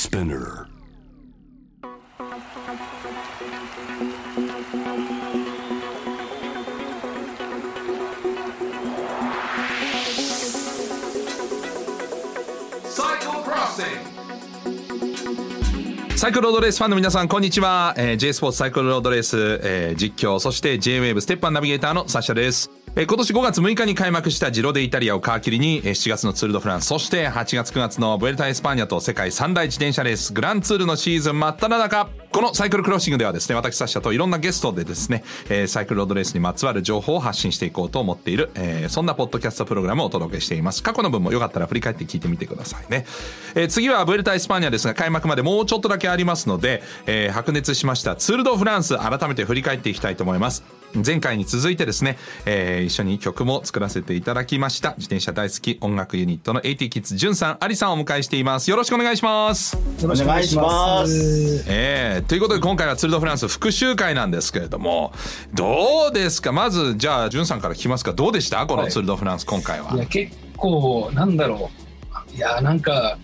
SPINEAR. サイクルロードレースファンの皆さん、こんにちは。えー、J SPORTS サイクルロードレース、えー、実況、そして J-Wave STEP ONE ナビゲーターのサッシャです。今年5月6日に開幕したジロデイタリアを皮切りに、え、7月のツールドフランス、そして8月9月のブエルタ・エスパーニャと世界三大自転車レース、グランツールのシーズン真っ只中。このサイクルクロッシングではですね、私サッシャといろんなゲストでですね、サイクルロードレースにまつわる情報を発信していこうと思っている、そんなポッドキャストプログラムをお届けしています。過去の分もよかったら振り返って聞いてみてくださいね。次はブエルタ・エスパーニャですが、開幕までもうちょっとだけありますので、白熱しましたツール・ド・フランス改めて振り返っていきたいと思います前回に続いてですね、えー、一緒に曲も作らせていただきました。自転車大好き音楽ユニットの AT キッズじゅんさんアリさんをお迎えしています。よろしくお願いします。よろしくお願いします。えー、ということで今回はツール・ド・フランス復習会なんですけれどもどうですか？まずじゃあじゅんさんから聞きますか。どうでした？このツール・ド・フランス、今回は。いや結構なんだろう。いやなんか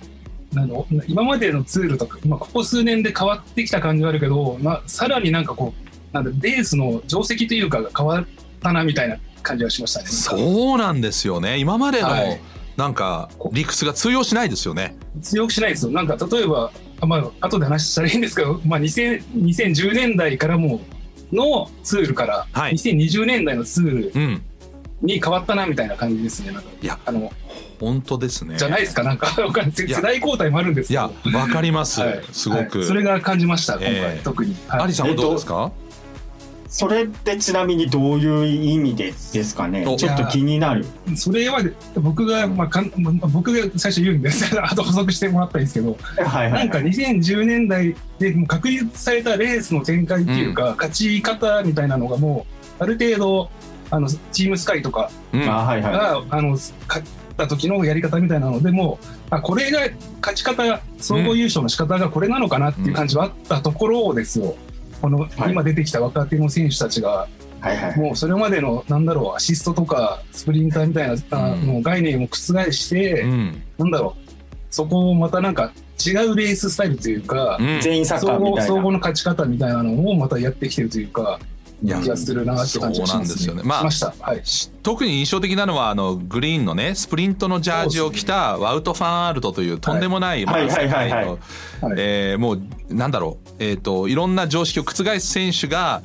あの今までのツールとか、まあ、ここ数年で変わってきた感じはあるけど、まあ、さらになんかこうなんだレースの定石というかが変わったなみたいな感じはしましたね。そうなんですよね今までの、なんか理屈が通用しないですよね。強くしないですよ。なんか例えば、まあ後で話したらいいんですけど、まあ2000 2010年代からものツールから、はい2020年代のツールうん。に変わったなみたいな感じですね。なんかいやあの本当ですね。じゃないですか。なんか 世代交代もあるんですいやけど。わかります、はいすごく。はいそれが感じました今回、ええ特に。はいアリさんはどうですか？それってちなみにどういう意味でですかね？おちょっと気になる。それは僕が、まあ、かんまあ僕が最初言うんですあと補足してもらったらいいですけど、はいはい。なんか2010年代でもう確立されたレースの展開っていうか、勝ち方みたいなのがもうある程度あのチームスカイとかうん。あはいはが、あの勝った時のやり方みたいなのでもうあこれが勝ち方総合優勝の仕方がこれなのかなっていう感じはあったところですよ。このはい今出てきた若手の選手たちがいはいはいもうそれまでのなんだろうアシストとかスプリンターみたいな、あうんもう概念を覆して、うん。なんだろうそこをまたなんか違うレーススタイルというか、うん。全員サッカ総合ーみたいな総合の勝ち方みたいなのをまたやってきてるというか気がするなって感じがします,、そうなんですよね。まあしました。はい。し特に印象的なのはあのグリーンのねスプリントのジャージを着たワウト・ファンアールトというとんでもない、まあはいはいはいはい。世界のはい。えーもうなんだろう。えっ、といろんな常識を覆す選手が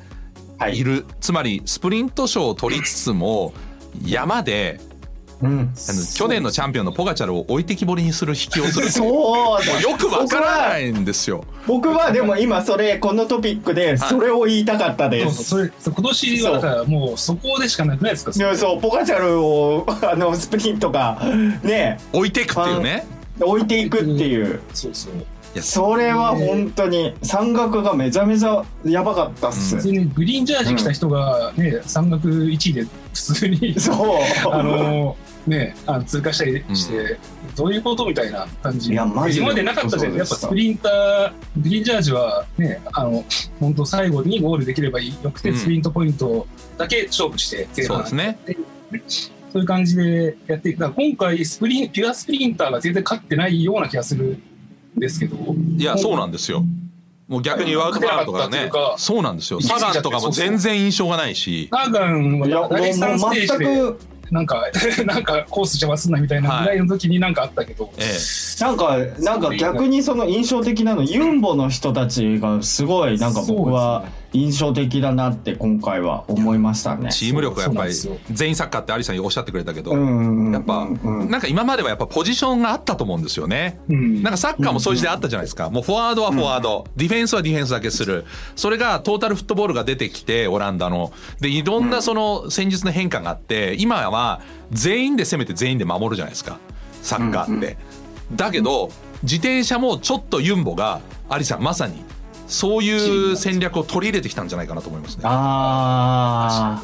はい。いる、つまりスプリント賞を取りつつも山でうん。あの去年のチャンピオンのポガチャルを置いてきぼりにする引きをする。そうだ。よくわからないんですよ。僕はでも今それこのトピックでそれを言いたかったでそうそうすそれそう今年はだからもうそこでしかなくないですか？い やそうポカチャルをあのスプリントがね。置いていくっていうね。置いていくっていう。そうそう。いやそれは本当に山岳がめちゃめちゃやばかったっす、普通にグリーンジャージ着た人がね、山岳1位で普通にそう。あのね、あの通過したりして、どういうことみたいな感じ。いやマジで。今までなかったじゃん。やっぱスプリンター、グリーンジャージはね、あの、本当最後にゴールできればよくて、うん。スプリントポイントだけ勝負して、前半。そうですね。そういう感じでやっていく。だから今回スプリン、ピュアスプリンターが全然勝ってないような気がする。んですけど。いやそうなんですよ。もう逆にワウト・ファンアールトとかねそうなんですよ。サガンとかも全然印象がないし。サガンは第3ステージで、くなんか、なんかコース邪魔すんなみたいなぐらいの時になんかあったけど、ええなんかなんか逆にその印象的なのユンボの人たちがすごいなんか僕は印象的だなって今回は思いましたね。チーム力がやっぱり全員サッカーってアリさんおっしゃってくれたけど、うんやっぱうんなんか今まではやっぱポジションがあったと思うんですよね。うんなんかサッカーもそういう時代あったじゃないですか。もうフォワードはフォワード、ディフェンスはディフェンスだけする。それがトータルフットボールが出てきて、オランダの。で、いろんなその戦術の変化があって、今は全員で攻めて全員で守るじゃないですか。サッカーって。だけど、自転車もちょっとユンボが、アリさんまさに、そういう戦略を取り入れてきたんじゃないかなと思いますね。あ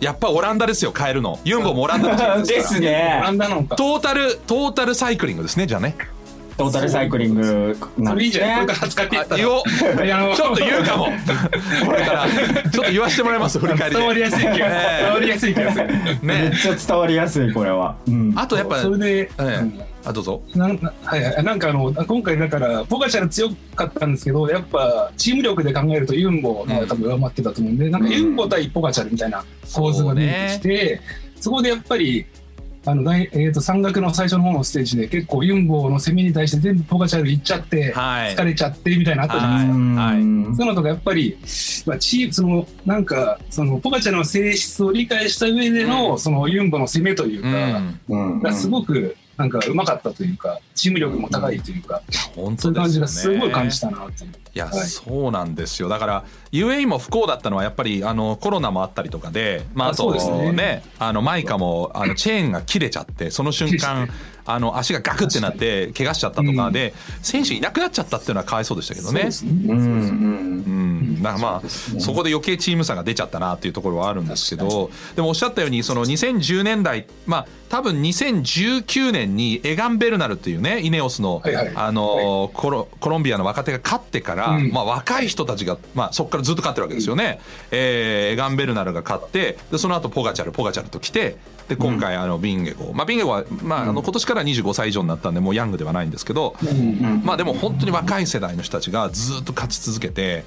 やっぱオランダですよ、変えるの。ユンボもオランダのチームあです。ね。オラ。ンダなのか。トータル、トータルサイクリングですね、じゃあね。トータルサイクリング。なんですそれいいじゃんこれねから使っていったらあ言おう。はいあのちょっと言うかも。これから。ちょっと言わせてもらいます振り返りで。伝わりやすい気がする。ええ。伝わりやすい気がする。めっねちゃ伝わりやすいこれは、うん、あとやっぱそれで、ええ。うんあどうぞ。なんなはいはい、なんかあの今回だからポガチャル強かったんですけどやっぱチーム力で考えるとユンボが多分上回ってたと思うんで、なんかユンボ対ポガチャルみたいな構図が見えてきてそ,、こでやっぱりあの第、えー、と山岳の最初の方のステージで結構ユンボの攻めに対して全部ポガチャル行っちゃって、はい。疲れちゃってみたいなのあったじゃないですか。うんはい。そういうのとかやっぱり、まあ、チームそのなんかそのポガチャルの性質を理解した上での、そのユンボの攻めといううか、ん。うん。がすごくなんかうまかったというかチーム力も高いというか、本そういう感じがすごい感じたなっていう。いや、はい。そうなんですよ。だから UAE も不幸だったのはやっぱりあのコロナもあったりとかで、まあ、ああそうとですね。ねあのマイカもあのチェーンが切れちゃってその瞬間 あの足がガクってなって怪我しちゃったとかで、選手いなくなっちゃったっていうのはかわいそうでしたけどね。そうで。すね。うん。うん。うん、だからまあそこで余計チーム差が出ちゃったなっていうところはあるんですけどでもおっしゃったようにその2010年代まあ多分2019年にエガン・ベルナルっていうねイネオスの、はいはい。あのコロコロンビアの若手が勝ってから、うん。まあ、若い人たちが、まあ、そこからずっと勝ってるわけですよね、えーエガン・ベルナルが勝ってでその後ポガチャルポガチャルと来てで今回あのビンゲゴ、まあ、ビンゲゴは、まあ、あの今年から25歳以上になったんでもうヤングではないんですけど、うん。まあでも本当に若い世代の人たちがずっと勝ち続けて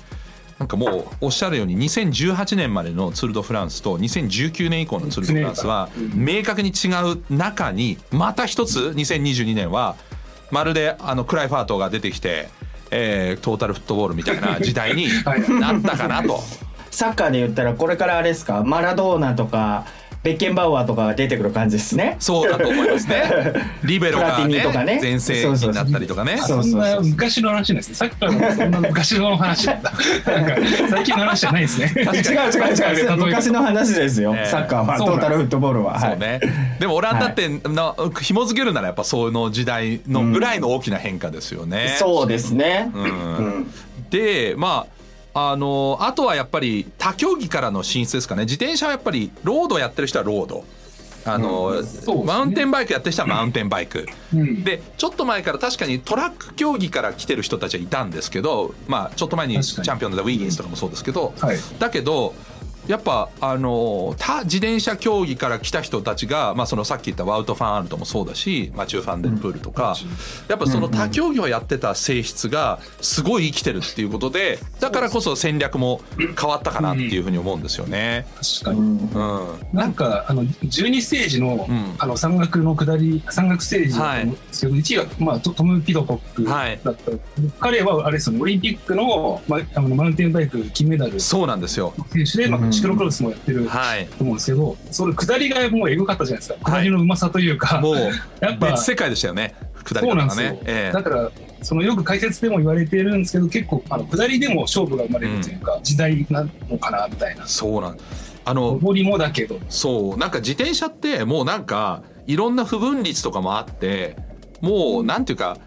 なんかもうおっしゃるように2018年までのツール・ド・フランスと2019年以降のツール・ド・フランスは明確に違う中にまた一つ2022年はまるであのクライファートが出てきて、えートータルフットボールみたいな時代になったかなと。サッカーで言ったらこれからあれですかマラドーナとかベッケンバウアーとかが出てくる感じですね。そうだと思いますね。リベロがねとかね。前世になったりとかね。そうそんな昔の話なんですね。さっきからそんな昔の話なんだ。なんか最近の話じゃないですね。違う違う違う。昔の話ですよ、ええ。サッカーはトータルフットボールは。はい。そうね、でもオランダってな紐付けるならやっぱその時代のぐらいの大きな変化ですよね。そうですね。うんうん。でまああのあとはやっぱり他競技からの進出ですかね。自転車はやっぱりロードやってる人はロード。あの、そうですね。マウンテンバイクやってる人はマウンテンバイク、うん。でちょっと前から確かにトラック競技から来てる人たちはいたんですけど、まあ、ちょっと前にチャンピオンだったウィギンスとかもそうですけど、はい。だけどやっぱあの他自転車競技から来た人たちが、まあ、そのさっき言ったワウト・ファン・アルトもそうだしマチュー・ファンデルプールとか、やっぱその他競技をやってた性質がすごい生きてるっていうことでだからこそ戦略も変わったかなっていうふうに思うんですよね。確かに。うん。なんかあの12ステージの,、うん。あの山岳の下り山岳ステージだと思うんですけど、1位は、まあ、トトム・ピドコックはいだった、彼はあれですよねオリンピックの,、まあ、あのマウンテンバイク金メダル。選そうなんですよ。手で、まあ、シクロクロスもやってるはい。と思うんですけど、それ下りがもうエグかったじゃないですか。下りのうまさというか、もう やっぱ別世界でしたよね。下りがね。ええ。だからそのよく解説でも言われてるんですけど結構あの下りでも勝負が生まれるというか、時代なのかなみたいな。そうなん。あの上りもだけど。そう。なんか自転車ってもうなんかいろんな不分率とかもあってもうなんていうか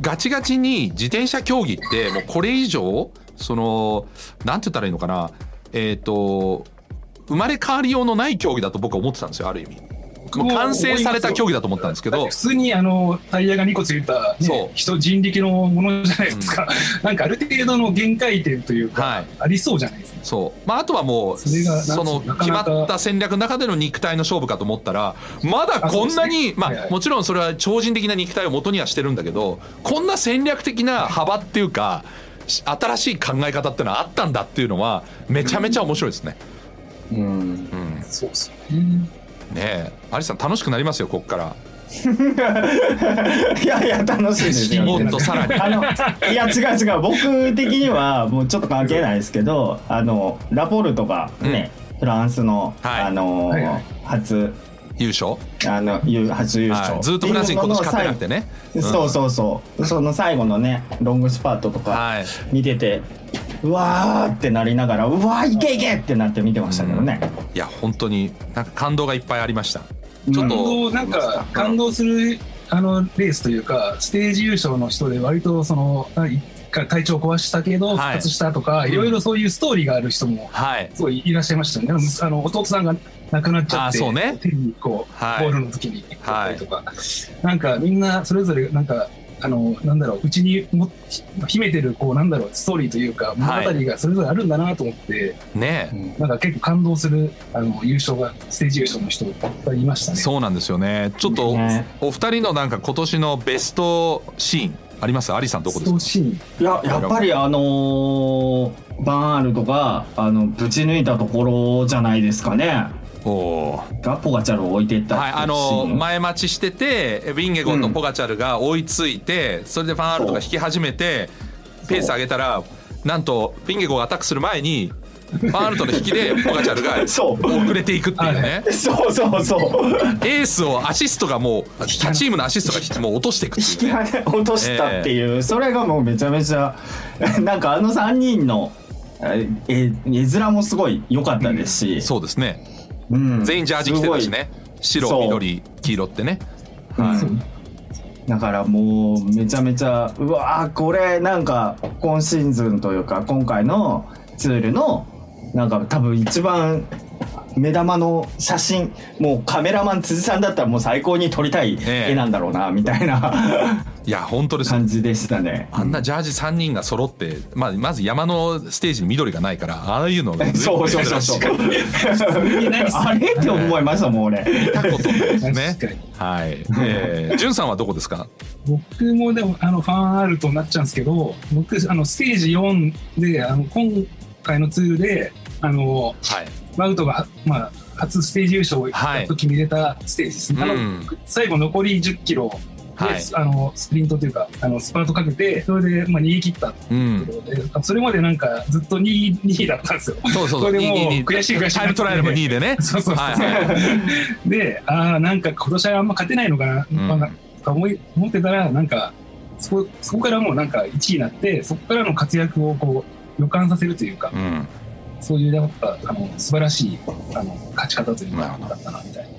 ガチガチに自転車競技ってもうこれ以上そのなんて言ったらいいのかなえっ、と生まれ変わりようのない競技だと僕は思ってたんですよある意味。もう完成された競技だと思ったんですけど。普通にあのタイヤが2個ついた、そう。ね、人人力のものじゃないですか、なんかある程度の限界点というか、はい。ありそうじゃないですか。そう。まあ、あとはもうその決まった戦略の中での肉体の勝負かと思ったらまだこんなに、ねまあはい。はいもちろんそれは超人的な肉体を元にはしてるんだけどこんな戦略的な幅っていうかし新しい考え方っていうのはあったんだっていうのはめちゃめちゃ面白いですね。うん。うん、そうですよね。ねえ。アリさん楽しくなりますよこっから。いやいや楽しいですよ。もっとさらに。あのいや違う違う。僕的にはもうちょっと関係ないですけどあのラポルトがね、フランスの、はい。あの、はいはい。初優勝、あのゆ初優勝、はい、ずっとフランスに今年勝ってなくてね。そうそうそう。その最後のねロングスパートとかはい。見てて、うわーってなりながらうわーいけいけってなって見てましたけどね、いや本当になんか感動がいっぱいありました。ちょっうんと、感動なんか感動するあのレースというかステージ優勝の人で割とその体調壊したけどはい。復活したとか、い、ろいろそういうストーリーがある人もはい。すごいいらっしゃいましたよね。あの弟さんが亡くなっちゃってあそうね。手にこう、はい。ボールの時にやったりとか、なんかみんなそれぞれなんかあのなんだろううちにも秘めてるこうなんだろうストーリーというか物語がそれぞれあるんだなと思って、ね。なんか結構感動するあの優勝がステージ優勝の人いっぱいいましたね。そうなんですよね。ちょっとね。お二人のなんか今年のベストシーンあります？アリさんどこですか？シーン。いややっぱりあのーバンアールとかあのぶち抜いたところじゃないですかねおー。がポガチャルを置いていったはい、あの前待ちしててビンゲゴンとポガチャルが追いついて、それでファンアルトが引き始めてペース上げたらなんとビンゲゴンがアタックする前にファンアルトの引きでポガチャルが そう。遅れていくっていうね。そうそうそう。エースをアシストがもう他チームのアシストがもう落としていくって引きいうね。金落としたっていう、それがもうめちゃめちゃ なんかあの3人のええ絵面もすごい良かったですし、そうですねうん。全員ジャージ着てたしね。白緑黄色ってね。はい。だからもうめちゃめちゃうわーこれなんか今シーズンというか今回のツールのなんか多分一番目玉の写真もうカメラマン辻さんだったらもう最高に撮りたいええ絵なんだろうなみたいないや本当です感じでしたね。あんなジャージ3人が揃って、まあ、まず山のステージに緑がないからああいうのが そうそうそうそう。あれって思いましたもん俺。見たことないですね確かにはい。えー、じゅんさんはどこですか？僕もでもあのファンアルトになっちゃうんですけど僕あのステージ4であの今回のツールであのはい。マウトが、まあ、初ステージ優勝をやっと決めれたステージですね、あのうん最後残り1 0キロで、はいあのスプリントというかあのスパートかけてそれで、まあ、逃げ切ったってうん。ことで、それまでなんかずっと2位 2, 位だったんですよ。そうそうそれでもう2位悔しい悔しいタイムトライアルも2位でね。そうそうそうはいはい。でああなんか今年はあんま勝てないのかな、うんまあと思い思ってたらなんかそこそこからもうなんか1位になってそこからの活躍をこう予感させるというか、うん。そういうやっぱあの素晴らしいあの勝ち方というかだったなみたいな。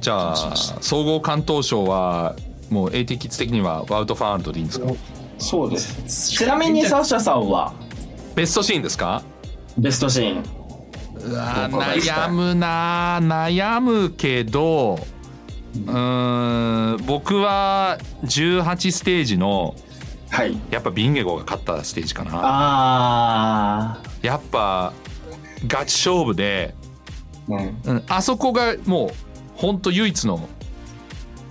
じゃあ総合関東賞はもうッズ的にはワウトファンアルトでいいんですか？そうです。ちなみにサッシャさんは？ベストシーンですか？ベストシーン。悩むな悩むけどうーん僕は18ステージのはい。やっぱビンゲゴが勝ったステージかなあやっぱガチ勝負で、ー。うん。うん、あそこがもう本当唯一の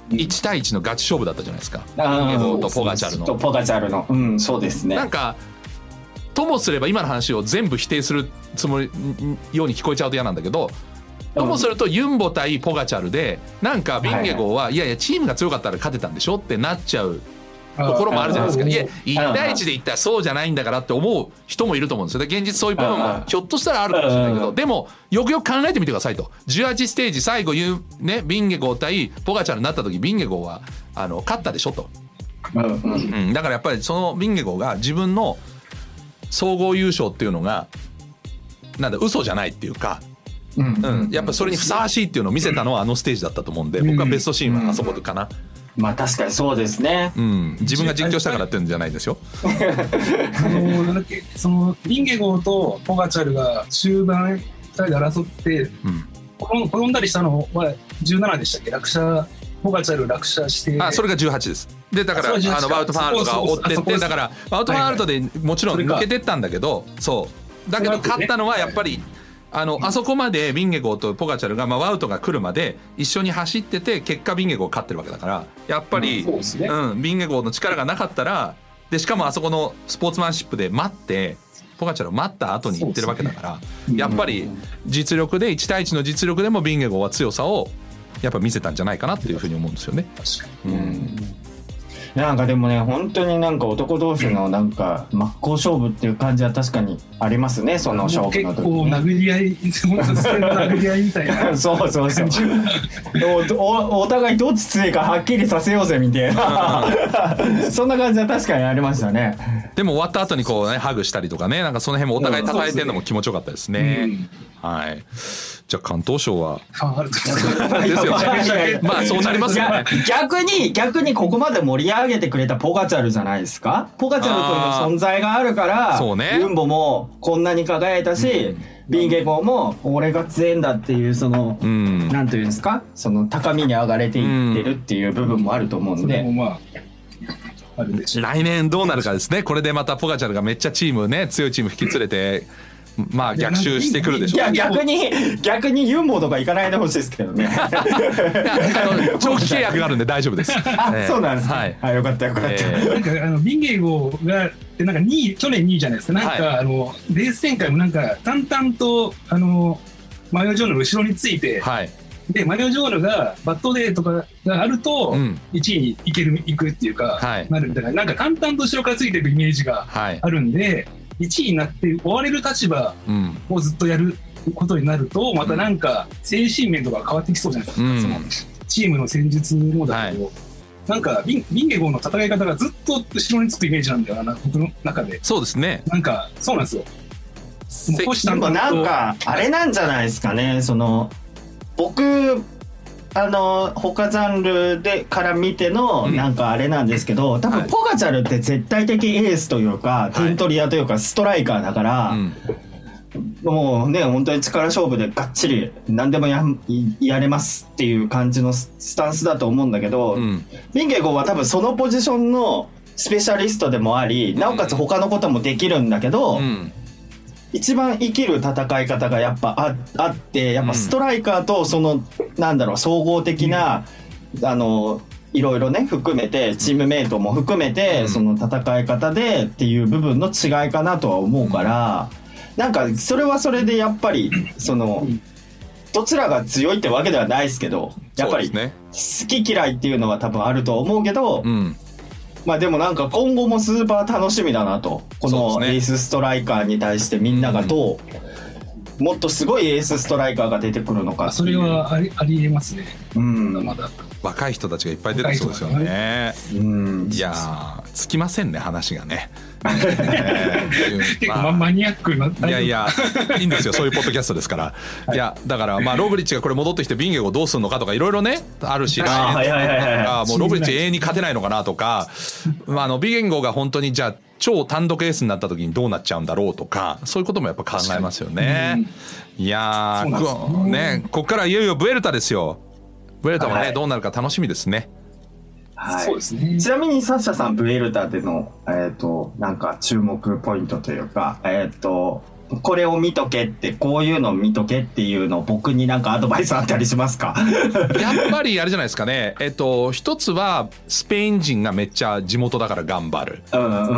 1対1のガチ勝負だったじゃないですかビンゲゴとポガチャルのとポガチャルの。うん、そうですね。なんかともすれば今の話を全部否定するつもりように聞こえちゃうと嫌なんだけどともするとユンボ対ポガチャルでなんかビンゲゴはいやいやチームが強かったら勝てたんでしょってなっちゃうところもあるじゃないですか。いや1対1で言ったらそうじゃないんだからって思う人もいると思うんですよ。で現実そういう部分もひょっとしたらあるかもしれないけどでもよくよく考えてみてくださいと。18ステージ最後ねビンゲゴ対ポガチャルになった時ビンゲゴはあの勝ったでしょと。うん。うん。うん、だからやっぱりそのビンゲゴが自分の総合優勝っていうのがなんだ嘘じゃないっていうか、うん。うん、やっぱそれにふさわしいっていうのを見せたのはあのステージだったと思うんで僕はベストシーンはあそこかな、まあ確かにそうですね。うん、自分が実況したからっていうんじゃないですよ。あのなんだっけそのリンゲゴーとポガチャルが終盤2人で争ってうん。転んだりしたのは17でしたっけ？落車ポガチャル落車して。あそれが18です。でだからあそう18あのワウトファンアールトが追ってってだからワウトファンアールトでもちろん抜けてったんだけどそう。だけど勝ったのはやっぱりあのあそこまでビンゲゴーとポガチャルが、まあ、ワウトが来るまで一緒に走ってて結果ビンゲゴー勝ってるわけだからやっぱり、そうん、ビンゲゴーの力がなかったらでしかもあそこのスポーツマンシップで待ってポガチャルを待った後に行ってるわけだから、やっぱり実力で1対1の実力でもビンゲゴーは強さをやっぱ見せたんじゃないかなっていうふうに思うんですよね。確かにうんなんかでもね本当になんか男同士のなんか真っ向勝負っていう感じは確かにありますねその勝負結の時。構にね。殴り合い殴り合いみたいな。そうそうそう。おおお互いどっち強いかはっきりさせようぜみたいな。そんな感じは確かにありましたね。でも終わった後にこうねハグしたりとかねなんかその辺もお互い叩いてるのも気持ちよかったですね。はい。じゃあ関東賞は。ファンあるとですよね。まあそうなりますよね。逆に逆にここまで盛り上げてくれたポガチャルじゃないですか？ポガチャルという存在があるからそうね。ユンボもこんなに輝いたし、ビンゲゴも俺が強いんだっていうその、うん。なんていうんですか？その高みに上がれていってるっていう部分もあると思うんで、う。来年どうなるかですね。これでまたポガチャルがめっちゃチームね強いチーム引き連れてまあ逆襲してくるでしょういや逆に逆にユンボとか行かないでほしいですけどね。あの長期契約があるんで大丈夫です。あ、ええそうなんですね。ははいい、よかったよかった。ええなんかあのビンゲゴがでなんか2位去年2位じゃないですか。なんか、はいあのレース展開もなんか淡々とあのマヨジョーヌの後ろについて、はい。でマヨジョーヌがバットデーとかがあるとうん1位に行ける行くっていうか、はいなるみたいななんか淡々と後ろからついていくイメージがはい。あるんで1位になって追われる立場うん。をずっとやることになるとまたなんか精神面とか変わってきそうじゃないですか、うん。そのチームの戦術もだけど、なんかビンビンゲゴの戦い方がずっと後ろにつくイメージなんだよな僕の中で。そうですね。なんかそうなんですよ。もなんかあれなんじゃないですかね。その僕あの他ジャンルでから見てのうんなんかあれなんですけど、多はい分ポガチャルって絶対的エースというか、い点取り屋というかストライカーだから、うん。もうね本当に力勝負でがっちり何でもややれますっていう感じのススタンスだと思うんだけど、うん。ビンゲゴは多分そのポジションのスペシャリストでもありなおかつ他のこともできるんだけど、うん。一番生きる戦い方がやっぱああってやっぱストライカーとその、なんだろう総合的な、あのいろいろね含めてチームメイトも含めて、うん。その戦い方でっていう部分の違いかなとは思うから、なんかそれはそれでやっぱりそのどちらが強いってわけではないですけどやっぱり。好き嫌いっていうのは多分あると思うけど、うん。まあでもなんか今後もスーパー楽しみだなと。このエースストライカーに対してみんながどう、もっとすごいエースストライカーが出てくるのかあそれ。はありありえますねうん。まだまだ若い人たちがいっぱい出てきそうですよね。うん。いやー、つきませんね、話がね。マニアックないやいや、いいんですよ、そういうポッドキャストですから。い。や、だから、まあ、ロブリッチがこれ戻ってきて、ビンゲゴどうするのかとか、いろいろね、あるし、あもうロブリッチ永遠に勝てないのかなとか、まあ、あの、ビンゲゴが本当に、じゃあ、超単独エースになった時にどうなっちゃうんだろうとか、そういうこともやっぱ考えますよね。いやそうなんですー、よこね、こっからいよいよブエルタですよ。ブエルタもね、はい。どうなるか楽しみですね。はいそうですねちなみにサッシャさん、ブエルタでの、えっ、と、なんか注目ポイントというか、えっ、と、これを見とけって、こういうの見とけっていうのを僕になんかアドバイスあったりしますか？やっぱりあれじゃないですかね。えっと、一つは、スペイン人がめっちゃ地元だから頑張る。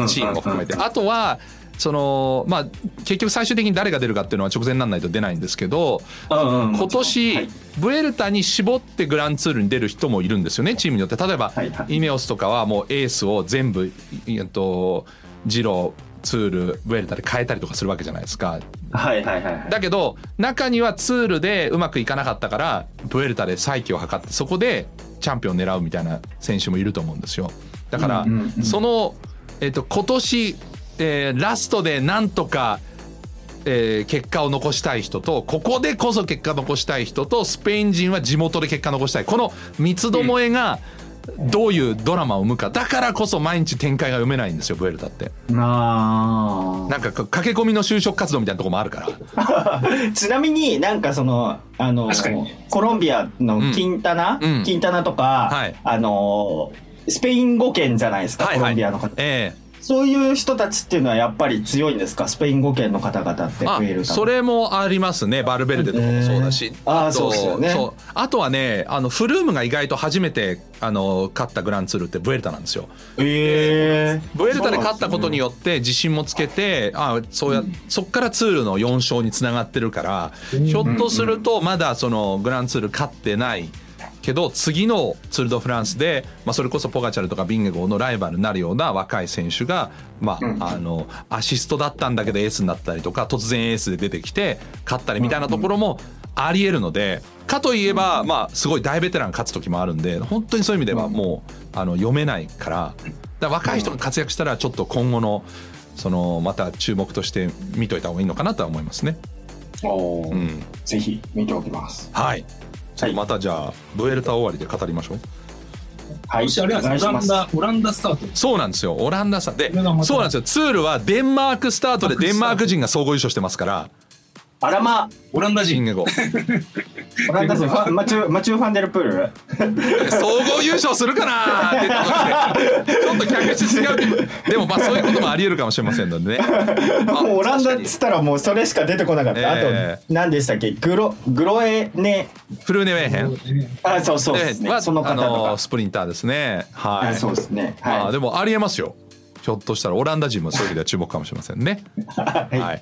チームも含めて。あとは、その、まあ、結局最終的に誰が出るかっていうのは直前にならないと出ないんですけど、うんうん今年、はいブエルタに絞ってグランツールに出る人もいるんですよね、チームによって。例えば、はいはいイネオスとかはもうエースを全部、いえっと、ジロー、ツール、ブエルタで変えたりとかするわけじゃないですか。はいはいはいはい。だけど中にはツールでうまくいかなかったからブエルタで再起を図ってそこでチャンピオンを狙うみたいな選手もいると思うんですよだから、うんうんうんその、えっと今年、えーラストでなんとか、えー結果を残したい人とここでこそ結果残したい人とスペイン人は地元で結果残したい。この三つどもえがどういうドラマを生むか。だからこそ毎日展開が読めないんですよブエルタって。あ。なんか駆け込みの就職活動みたいなとこもあるから。ー ちなみになんかそのあのコロンビアのキンタナ、うんうん。キンタナとか、はい。あのスペイン語圏じゃないですか、はいはい。コロンビアの方。ええそういう人たちっていうのはやっぱり強いんですか？スペイン語圏の方々ってあ増えるそれもありますね。バルベルデとかもそうだし、えーあーとそうですよね。あとはねあのフルームが意外と初めてあの勝ったグランツールってブエルタなんですよ。ええブエルタで勝ったことによって自信もつけてあそうやそっからツールの4勝につながってるからひょっとするとまだそのグランツール勝ってないけど次のツール・ド・フランスで、まあ、それこそポガチャルとかビンゲゴーのライバルになるような若い選手が、まあ、あのアシストだったんだけどエースになったりとか突然エースで出てきて勝ったりみたいなところもありえるのでかといえば、まあ、すごい大ベテラン勝つ時もあるんで本当にそういう意味ではもうあの読めないからだ若い人が活躍したらちょっと今後のそのまた注目として見といた方がいいのかなとは思いますね。おー。うん、ぜひ見ておきます。はいちょっとまたじゃあブエルタ終わりで語りましょう。はい。オランダオランダスタート。そうなんですよ。オランダさでこれがまた。そうなんですよ。ツールはデンマークスタートでデンマーク人が総合優勝してますから。あらま。オランダ人 オランダ人ファンマチューマチュー・ファンデルプール。総合優勝するかなって言った時でちょっと客室違う気もでもまあそういうこともあり得るかもしれませんのでね。あもうオランダっつったらもうそれしか出てこなかった、えあと何でしたっけ？グログロエネ。フルーネウェーヘン。あそうそうですね。はその方のかスプリンターですね。はい、はいそうですね。あはでもありえますよひょっとしたらオランダ人もそういう意味では注目かもしれませんね。い、はい、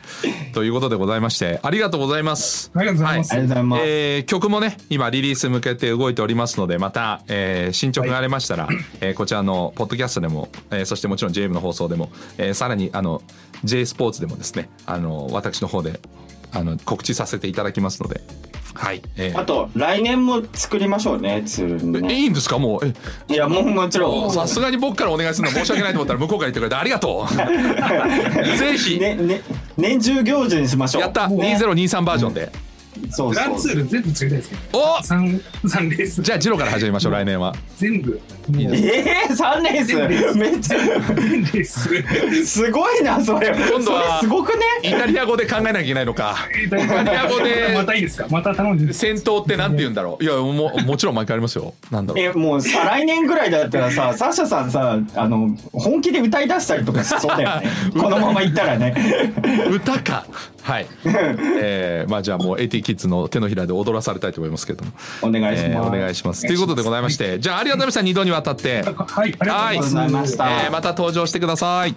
ということでございましてありがとうございます。ありがとうございます。ありがとうございます、えー曲もね今リリース向けて動いておりますのでまた、えー進捗がありましたら、えーこちらのポッドキャストでも、えーそしてもちろん JM の放送でも、えーさらにあの J スポーツでもですねあの私の方であの告知させていただきますのではい、えーあと来年も作りましょうねツールいいんですか？もうえ。いやもうもちろん。さすがに僕からお願いするのは申し訳ないと思ったら向こうから言ってくれてありがとう。ぜひ。ねね年中行事にしましょう。やった。ね。2023バージョンでそうグランツそうール全部作りたいですけど。お！三三レース。じゃあジロから始めましょう来年は。全部。もういいです。えー、3レース？めっちゃ。全レース。すごいなそれ。今度はすごくね？イタリア語で考えなきゃいけないのか。イタリア語でまたいいですか？また頼んで。戦闘ってなんて言うんだろう。いやももちろん毎回ありますよ。なんだろう。えもう再来年ぐらいだったらさ サッシャさんさあの本気で歌い出したりとかしそうだよね。このままいったらね。歌かはい。えー、まあじゃあもう AT キッズの手のひらで踊らされたいと思いますけれども、お願いしえーます、お願いします。ということでございましてじゃあありがとうございました。2度にわたって、はい、ありがとうございます。はい。えーまた登場してください。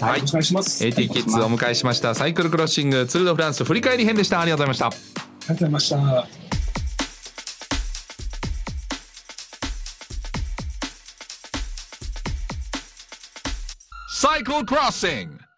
はいお願いします。あり AT キッズをお迎えしました。サイクルクロッシングツール・ド・フランス振り返り編でした。ありがとうございました。がとうございました。Cycle Crossing